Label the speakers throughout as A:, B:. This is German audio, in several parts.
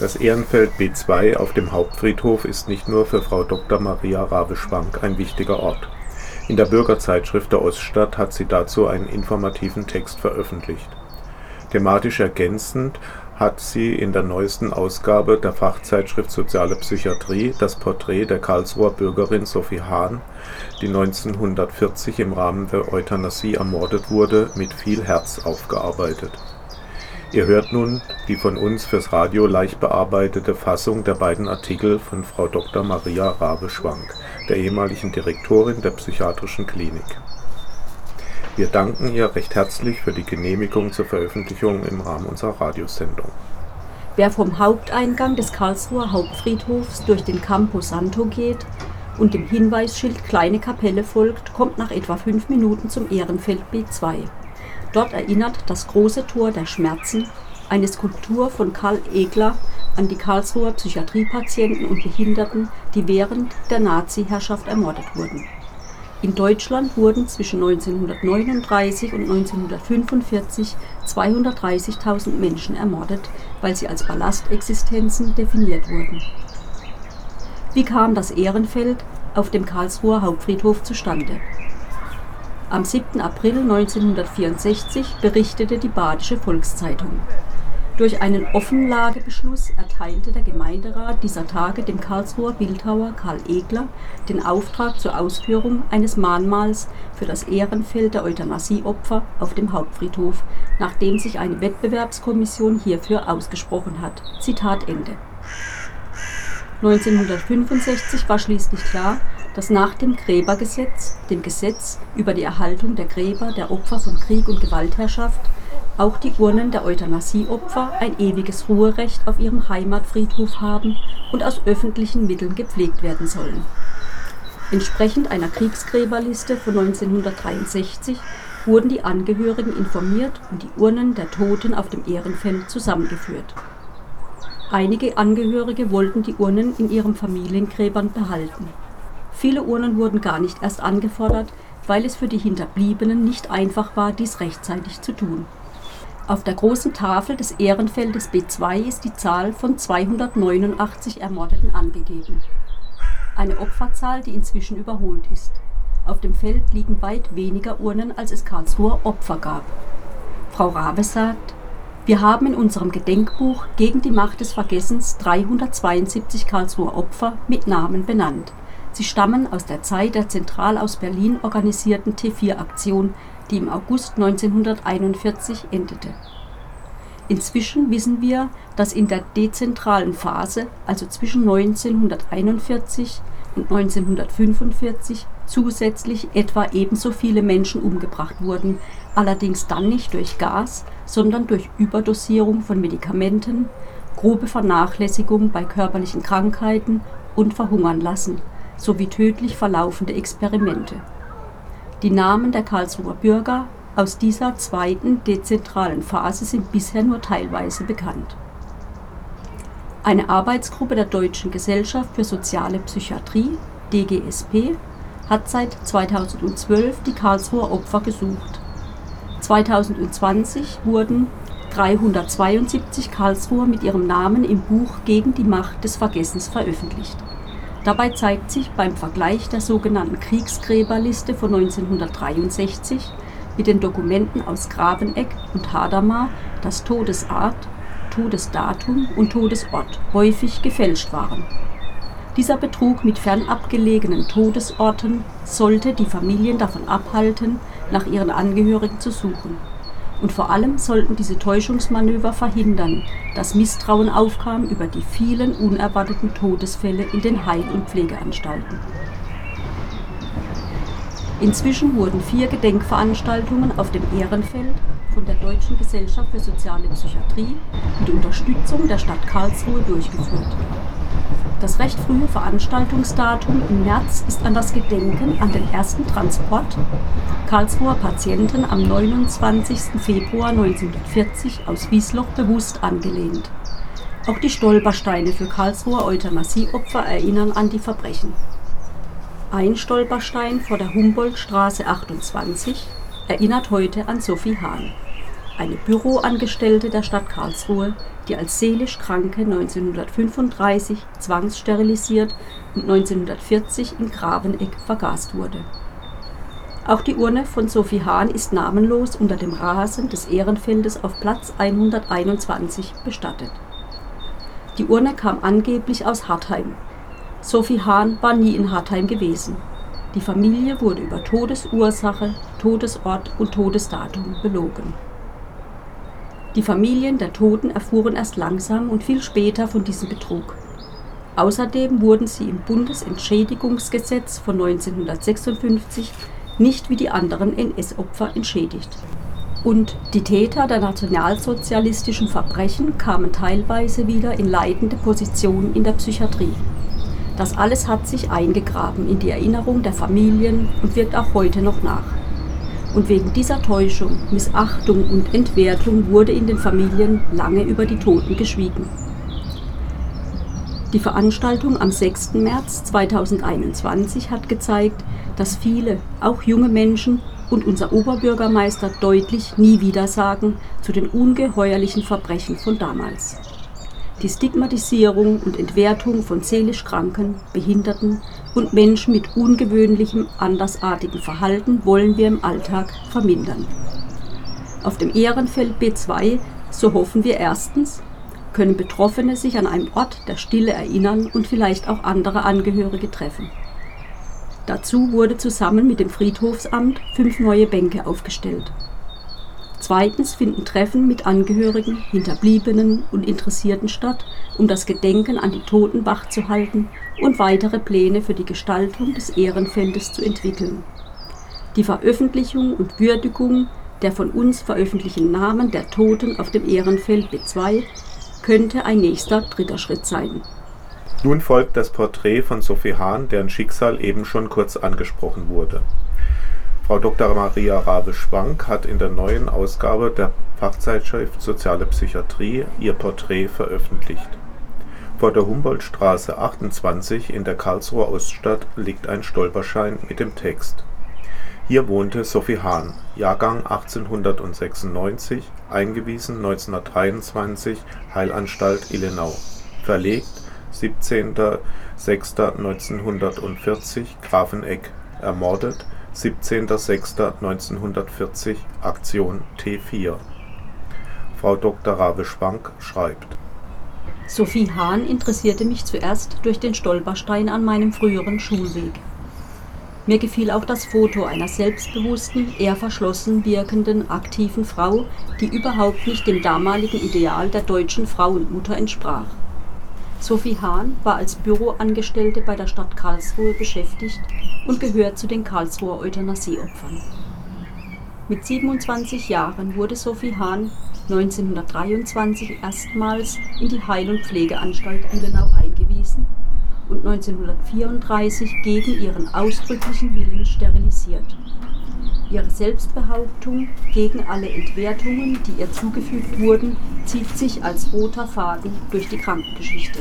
A: Das Ehrenfeld B2 auf dem Hauptfriedhof ist nicht nur für Frau Dr. Maria Rabe-Schwank ein wichtiger Ort. In der Bürgerzeitschrift der Oststadt hat sie dazu einen informativen Text veröffentlicht. Thematisch ergänzend hat sie in der neuesten Ausgabe der Fachzeitschrift Soziale Psychiatrie das Porträt der Karlsruher Bürgerin Sophie Hahn, die 1940 im Rahmen der Euthanasie ermordet wurde, mit viel Herz aufgearbeitet. Ihr hört nun die von uns fürs Radio leicht bearbeitete Fassung der beiden Artikel von Frau Dr. Maria Rabe-Schwank, der ehemaligen Direktorin der Psychiatrischen Klinik. Wir danken ihr recht herzlich für die Genehmigung zur Veröffentlichung im Rahmen unserer Radiosendung.
B: Wer vom Haupteingang des Karlsruher Hauptfriedhofs durch den Campo Santo geht und dem Hinweisschild Kleine Kapelle folgt, kommt nach etwa fünf Minuten zum Ehrenfeld B2. Dort erinnert das große Tor der Schmerzen, eine Skulptur von Karl Egler, an die Karlsruher Psychiatriepatienten und Behinderten, die während der Nazi-Herrschaft ermordet wurden. In Deutschland wurden zwischen 1939 und 1945 230.000 Menschen ermordet, weil sie als Ballastexistenzen definiert wurden. Wie kam das Ehrenfeld auf dem Karlsruher Hauptfriedhof zustande? Am 7. April 1964 berichtete die Badische Volkszeitung. Durch einen Offenlagebeschluss erteilte der Gemeinderat dieser Tage dem Karlsruher Bildhauer Karl Egler den Auftrag zur Ausführung eines Mahnmals für das Ehrenfeld der Euthanasieopfer auf dem Hauptfriedhof, nachdem sich eine Wettbewerbskommission hierfür ausgesprochen hat. Zitat Ende. 1965 war schließlich klar, dass nach dem Gräbergesetz, dem Gesetz über die Erhaltung der Gräber der Opfer von Krieg und Gewaltherrschaft, auch die Urnen der Euthanasieopfer ein ewiges Ruherecht auf ihrem Heimatfriedhof haben und aus öffentlichen Mitteln gepflegt werden sollen. Entsprechend einer Kriegsgräberliste von 1963 wurden die Angehörigen informiert und die Urnen der Toten auf dem Ehrenfeld zusammengeführt. Einige Angehörige wollten die Urnen in ihren Familiengräbern behalten Viele Urnen wurden gar nicht erst angefordert, weil es für die Hinterbliebenen nicht einfach war, dies rechtzeitig zu tun. Auf der großen Tafel des Ehrenfeldes B2 ist die Zahl von 289 Ermordeten angegeben. Eine Opferzahl, die inzwischen überholt ist. Auf dem Feld liegen weit weniger Urnen, als es Karlsruher Opfer gab. Frau Rabe sagt, wir haben in unserem Gedenkbuch gegen die Macht des Vergessens 372 Karlsruher Opfer mit Namen benannt. Sie stammen aus der Zeit der zentral aus Berlin organisierten T4-Aktion, die im August 1941 endete. Inzwischen wissen wir, dass in der dezentralen Phase, also zwischen 1941 und 1945, zusätzlich etwa ebenso viele Menschen umgebracht wurden, allerdings dann nicht durch Gas, sondern durch Überdosierung von Medikamenten, grobe Vernachlässigung bei körperlichen Krankheiten und Verhungern lassen sowie tödlich verlaufende Experimente. Die Namen der Karlsruher Bürger aus dieser zweiten dezentralen Phase sind bisher nur teilweise bekannt. Eine Arbeitsgruppe der Deutschen Gesellschaft für Soziale Psychiatrie DGSP hat seit 2012 die Karlsruher Opfer gesucht. 2020 wurden 372 Karlsruher mit ihrem Namen im Buch Gegen die Macht des Vergessens veröffentlicht Dabei zeigt sich beim Vergleich der sogenannten Kriegsgräberliste von 1963 mit den Dokumenten aus Graveneck und Hadamar, dass Todesart, Todesdatum und Todesort häufig gefälscht waren. Dieser Betrug mit fernab gelegenen Todesorten sollte die Familien davon abhalten, nach ihren Angehörigen zu suchen und vor allem sollten diese Täuschungsmanöver verhindern, dass Misstrauen aufkam über die vielen unerwarteten Todesfälle in den Heil- und Pflegeanstalten. Inzwischen wurden vier Gedenkveranstaltungen auf dem Ehrenfeld von der Deutschen Gesellschaft für Soziale Psychiatrie mit Unterstützung der Stadt Karlsruhe durchgeführt. Das recht frühe Veranstaltungsdatum im März ist an das Gedenken an den ersten Transport Karlsruher Patienten am 29. Februar 1940 aus Wiesloch bewusst angelehnt. Auch die Stolpersteine für Karlsruher Euthanasieopfer erinnern an die Verbrechen. Ein Stolperstein vor der Humboldtstraße 28 erinnert heute an Sophie Hahn. Eine Büroangestellte der Stadt Karlsruhe, die als seelisch Kranke 1935 zwangssterilisiert und 1940 in Graveneck vergast wurde. Auch die Urne von Sophie Hahn ist namenlos unter dem Rasen des Ehrenfeldes auf Platz 121 bestattet. Die Urne kam angeblich aus Hartheim. Sophie Hahn war nie in Hartheim gewesen. Die Familie wurde über Todesursache, Todesort und Todesdatum belogen. Die Familien der Toten erfuhren erst langsam und viel später von diesem Betrug. Außerdem wurden sie im Bundesentschädigungsgesetz von 1956 nicht wie die anderen NS-Opfer entschädigt. Und die Täter der nationalsozialistischen Verbrechen kamen teilweise wieder in leitende Positionen in der Psychiatrie. Das alles hat sich eingegraben in die Erinnerung der Familien und wirkt auch heute noch nach. Und wegen dieser Täuschung, Missachtung und Entwertung wurde in den Familien lange über die Toten geschwiegen. Die Veranstaltung am 6. März 2021 hat gezeigt, dass viele, auch junge Menschen und unser Oberbürgermeister deutlich nie wieder sagen zu den ungeheuerlichen Verbrechen von damals. Die Stigmatisierung und Entwertung von seelisch Kranken, Behinderten und Menschen mit ungewöhnlichem, andersartigem Verhalten wollen wir im Alltag vermindern. Auf dem Ehrenfeld B2, so hoffen wir erstens, können Betroffene sich an einem Ort der Stille erinnern und vielleicht auch andere Angehörige treffen. Dazu wurde zusammen mit dem Friedhofsamt fünf neue Bänke aufgestellt. Zweitens finden Treffen mit Angehörigen, Hinterbliebenen und Interessierten statt, um das Gedenken an die Toten wachzuhalten und weitere Pläne für die Gestaltung des Ehrenfeldes zu entwickeln. Die Veröffentlichung und Würdigung der von uns veröffentlichten Namen der Toten auf dem Ehrenfeld B2 könnte ein nächster dritter Schritt sein.
A: Nun folgt das Porträt von Sophie Hahn, deren Schicksal eben schon kurz angesprochen wurde. Frau Dr. Maria Rabe-Schwank hat in der neuen Ausgabe der Fachzeitschrift Soziale Psychiatrie ihr Porträt veröffentlicht. Vor der Humboldtstraße 28 in der Karlsruher Oststadt liegt ein Stolperschein mit dem Text Hier wohnte Sophie Hahn, Jahrgang 1896, eingewiesen 1923, Heilanstalt Illenau, verlegt 17.06.1940, Grafeneck, ermordet 17.06.1940, Aktion T4. Frau Dr. Rabe-Schwank schreibt.
B: Sophie Hahn interessierte mich zuerst durch den Stolperstein an meinem früheren Schulweg. Mir gefiel auch das Foto einer selbstbewussten, eher verschlossen wirkenden, aktiven Frau, die überhaupt nicht dem damaligen Ideal der deutschen Frauenmutter entsprach. Sophie Hahn war als Büroangestellte bei der Stadt Karlsruhe beschäftigt und gehört zu den Karlsruher Euthanasieopfern. Mit 27 Jahren wurde Sophie Hahn 1923 erstmals in die Heil- und Pflegeanstalt Illenau eingewiesen und 1934 gegen ihren ausdrücklichen Willen sterilisiert. Ihre Selbstbehauptung gegen alle Entwertungen, die ihr zugefügt wurden, zieht sich als roter Faden durch die Krankengeschichte.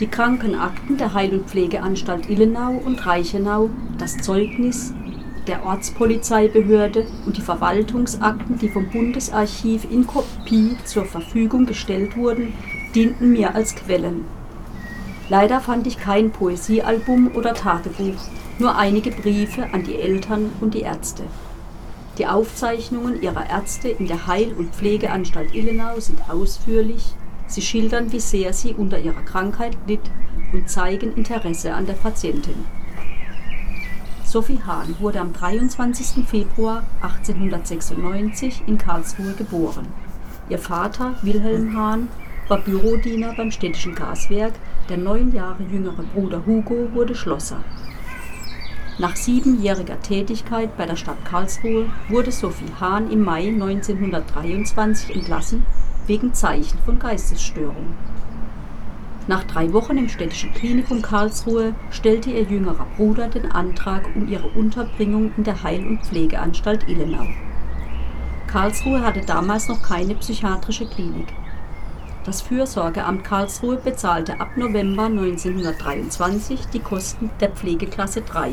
B: Die Krankenakten der Heil- und Pflegeanstalt Illenau und Reichenau, das Zeugnis der Ortspolizeibehörde und die Verwaltungsakten, die vom Bundesarchiv in Kopie zur Verfügung gestellt wurden, dienten mir als Quellen. Leider fand ich kein Poesiealbum oder Tagebuch, nur einige Briefe an die Eltern und die Ärzte. Die Aufzeichnungen ihrer Ärzte in der Heil- und Pflegeanstalt Illenau sind ausführlich, sie schildern, wie sehr sie unter ihrer Krankheit litt und zeigen Interesse an der Patientin. Sophie Hahn wurde am 23. Februar 1896 in Karlsruhe geboren. Ihr Vater, Wilhelm Hahn, war Bürodiener beim städtischen Gaswerk, der neun Jahre jüngere Bruder Hugo wurde Schlosser. Nach siebenjähriger Tätigkeit bei der Stadt Karlsruhe wurde Sophie Hahn im Mai 1923 entlassen wegen Zeichen von Geistesstörung. Nach drei Wochen im städtischen Klinikum Karlsruhe stellte ihr jüngerer Bruder den Antrag um ihre Unterbringung in der Heil- und Pflegeanstalt Illenau. Karlsruhe hatte damals noch keine psychiatrische Klinik. Das Fürsorgeamt Karlsruhe bezahlte ab November 1923 die Kosten der Pflegeklasse 3.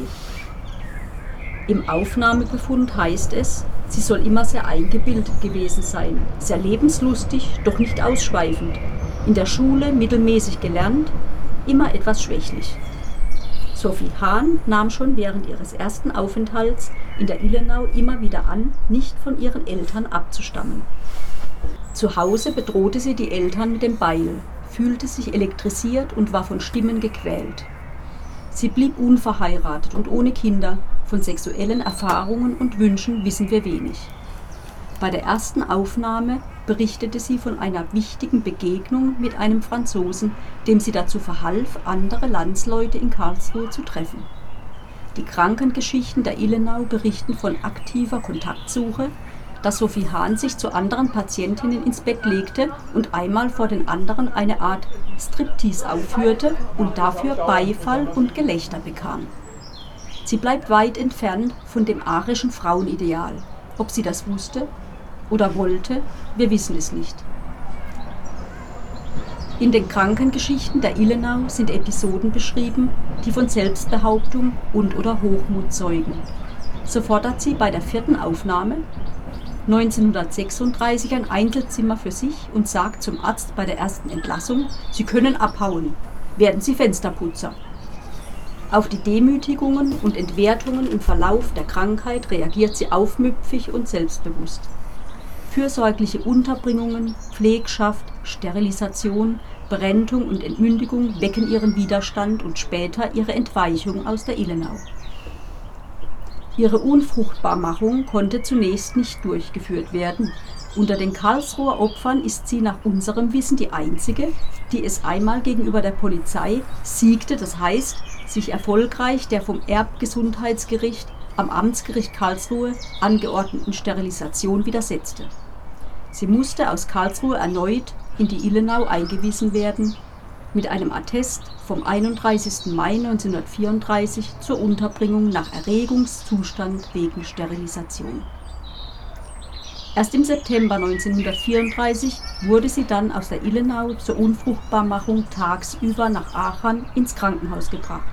B: Im Aufnahmebefund heißt es, Sie soll immer sehr eingebildet gewesen sein, sehr lebenslustig, doch nicht ausschweifend. In der Schule mittelmäßig gelernt, immer etwas schwächlich. Sophie Hahn nahm schon während ihres ersten Aufenthalts in der Illenau immer wieder an, nicht von ihren Eltern abzustammen. Zu Hause bedrohte sie die Eltern mit dem Beil, fühlte sich elektrisiert und war von Stimmen gequält. Sie blieb unverheiratet und ohne Kinder, von sexuellen Erfahrungen und Wünschen wissen wir wenig. Bei der ersten Aufnahme berichtete sie von einer wichtigen Begegnung mit einem Franzosen, dem sie dazu verhalf, andere Landsleute in Karlsruhe zu treffen. Die Krankengeschichten der Illenau berichten von aktiver Kontaktsuche, dass Sophie Hahn sich zu anderen Patientinnen ins Bett legte und einmal vor den anderen eine Art Striptease aufführte und dafür Beifall und Gelächter bekam. Sie bleibt weit entfernt von dem arischen Frauenideal. Ob sie das wusste oder wollte, wir wissen es nicht. In den Krankengeschichten der Illenau sind Episoden beschrieben, die von Selbstbehauptung und oder Hochmut zeugen. So fordert sie bei der vierten Aufnahme 1936 ein Einzelzimmer für sich und sagt zum Arzt bei der ersten Entlassung, Sie können abhauen, werden Sie Fensterputzer. Auf die Demütigungen und Entwertungen im Verlauf der Krankheit reagiert sie aufmüpfig und selbstbewusst. Fürsorgliche Unterbringungen, Pflegschaft, Sterilisation, Berentung und Entmündigung wecken ihren Widerstand und später ihre Entweichung aus der Illenau. Ihre Unfruchtbarmachung konnte zunächst nicht durchgeführt werden. Unter den Karlsruher Opfern ist sie nach unserem Wissen die einzige, die es einmal gegenüber der Polizei siegte, das heißt, sich erfolgreich der vom Erbgesundheitsgericht am Amtsgericht Karlsruhe angeordneten Sterilisation widersetzte. Sie musste aus Karlsruhe erneut in die Illenau eingewiesen werden, mit einem Attest vom 31. Mai 1934 zur Unterbringung nach Erregungszustand wegen Sterilisation. Erst im September 1934 wurde sie dann aus der Illenau zur Unfruchtbarmachung tagsüber nach Aachen ins Krankenhaus gebracht.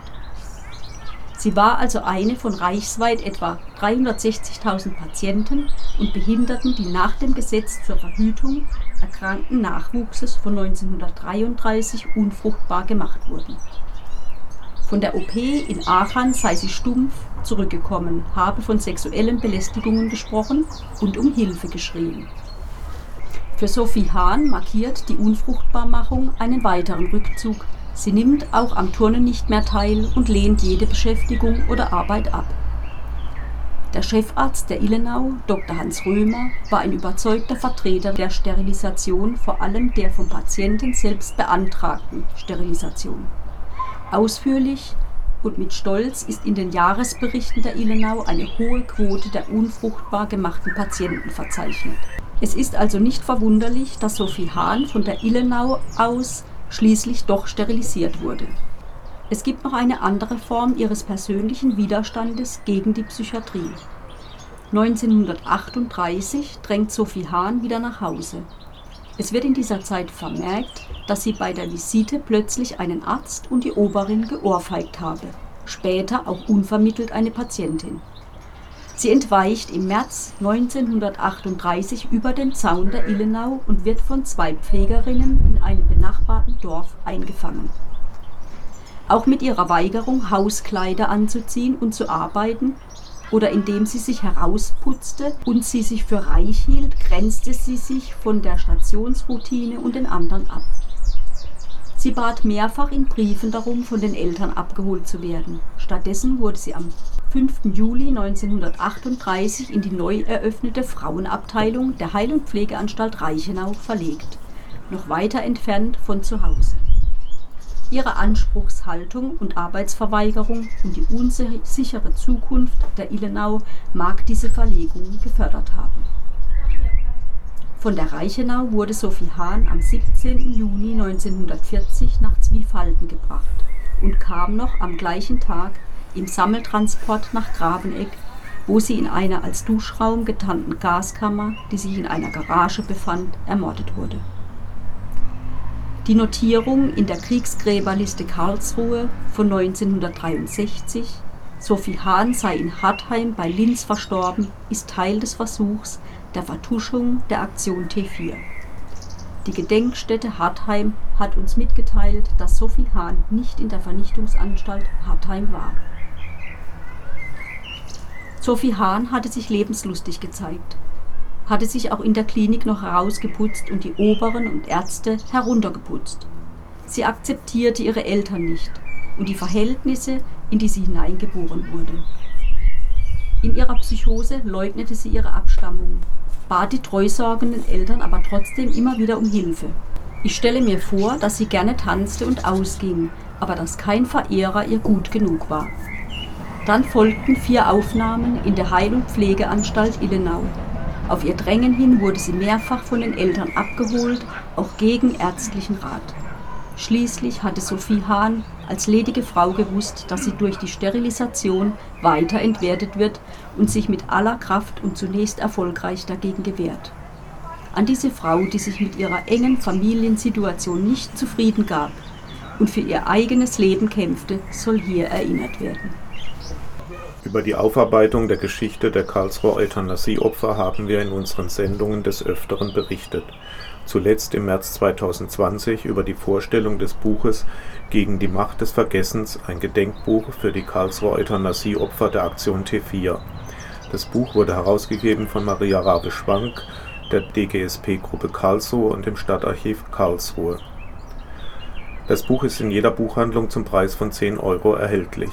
B: Sie war also eine von reichsweit etwa 360.000 Patienten und Behinderten, die nach dem Gesetz zur Verhütung erkrankten Nachwuchses von 1933 unfruchtbar gemacht wurden. Von der OP in Aachen sei sie stumpf zurückgekommen, habe von sexuellen Belästigungen gesprochen und um Hilfe geschrien. Für Sophie Hahn markiert die Unfruchtbarmachung einen weiteren Rückzug Sie nimmt auch am Turnen nicht mehr teil und lehnt jede Beschäftigung oder Arbeit ab. Der Chefarzt der Illenau, Dr. Hans Römer, war ein überzeugter Vertreter der Sterilisation, vor allem der vom Patienten selbst beantragten Sterilisation. Ausführlich und mit Stolz ist in den Jahresberichten der Illenau eine hohe Quote der unfruchtbar gemachten Patienten verzeichnet. Es ist also nicht verwunderlich, dass Sophie Hahn von der Illenau aus schließlich doch sterilisiert wurde. Es gibt noch eine andere Form ihres persönlichen Widerstandes gegen die Psychiatrie. 1938 drängt Sophie Hahn wieder nach Hause. Es wird in dieser Zeit vermerkt, dass sie bei der Visite plötzlich einen Arzt und die Oberin geohrfeigt habe, später auch unvermittelt eine Patientin. Sie entweicht im März 1938 über den Zaun der Illenau und wird von zwei Pflegerinnen in einem benachbarten Dorf eingefangen. Auch mit ihrer Weigerung, Hauskleider anzuziehen und zu arbeiten, oder indem sie sich herausputzte und sie sich für reich hielt, grenzte sie sich von der Stationsroutine und den anderen ab. Sie bat mehrfach in Briefen darum, von den Eltern abgeholt zu werden. Stattdessen wurde sie am 5. Juli 1938 in die neu eröffnete Frauenabteilung der Heil- und Pflegeanstalt Reichenau verlegt, noch weiter entfernt von zu Hause. Ihre Anspruchshaltung und Arbeitsverweigerung und die unsichere Zukunft der Illenau mag diese Verlegung gefördert haben. Von der Reichenau wurde Sophie Hahn am 17. Juni 1940 nach Zwiefalten gebracht und kam noch am gleichen Tag im Sammeltransport nach Graveneck, wo sie in einer als Duschraum getarnten Gaskammer, die sich in einer Garage befand, ermordet wurde. Die Notierung in der Kriegsgräberliste Karlsruhe von 1963 Sophie Hahn sei in Hartheim bei Linz verstorben, ist Teil des Versuchs der Vertuschung der Aktion T4. Die Gedenkstätte Hartheim hat uns mitgeteilt, dass Sophie Hahn nicht in der Vernichtungsanstalt Hartheim war. Sophie Hahn hatte sich lebenslustig gezeigt, hatte sich auch in der Klinik noch herausgeputzt und die Oberen und Ärzte heruntergeputzt. Sie akzeptierte ihre Eltern nicht und die Verhältnisse, in die sie hineingeboren wurde. In ihrer Psychose leugnete sie ihre Abstammung, bat die treusorgenden Eltern aber trotzdem immer wieder um Hilfe. Ich stelle mir vor, dass sie gerne tanzte und ausging, aber dass kein Verehrer ihr gut genug war. Dann folgten vier Aufnahmen in der Heil- und Pflegeanstalt Illenau. Auf ihr Drängen hin wurde sie mehrfach von den Eltern abgeholt, auch gegen ärztlichen Rat. Schließlich hatte Sophie Hahn als ledige Frau gewusst, dass sie durch die Sterilisation weiter entwertet wird und sich mit aller Kraft und zunächst erfolgreich dagegen gewehrt. An diese Frau, die sich mit ihrer engen Familiensituation nicht zufrieden gab und für ihr eigenes Leben kämpfte, soll hier erinnert werden.
A: Über die Aufarbeitung der Geschichte der Karlsruher Euthanasieopfer haben wir in unseren Sendungen des Öfteren berichtet zuletzt im März 2020 über die Vorstellung des Buches Gegen die Macht des Vergessens – Ein Gedenkbuch für die Karlsruher Euthanasieopfer der Aktion T4. Das Buch wurde herausgegeben von Maria Rabe-Schwank, der DGSP-Gruppe Karlsruhe und dem Stadtarchiv Karlsruhe. Das Buch ist in jeder Buchhandlung zum Preis von 10 Euro erhältlich.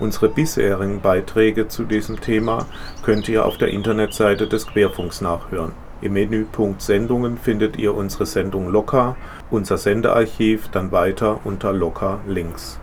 A: Unsere bisherigen Beiträge zu diesem Thema könnt ihr auf der Internetseite des Querfunks nachhören. Im Menüpunkt Sendungen findet ihr unsere Sendung Locker, unser Sendearchiv, dann weiter unter Locker links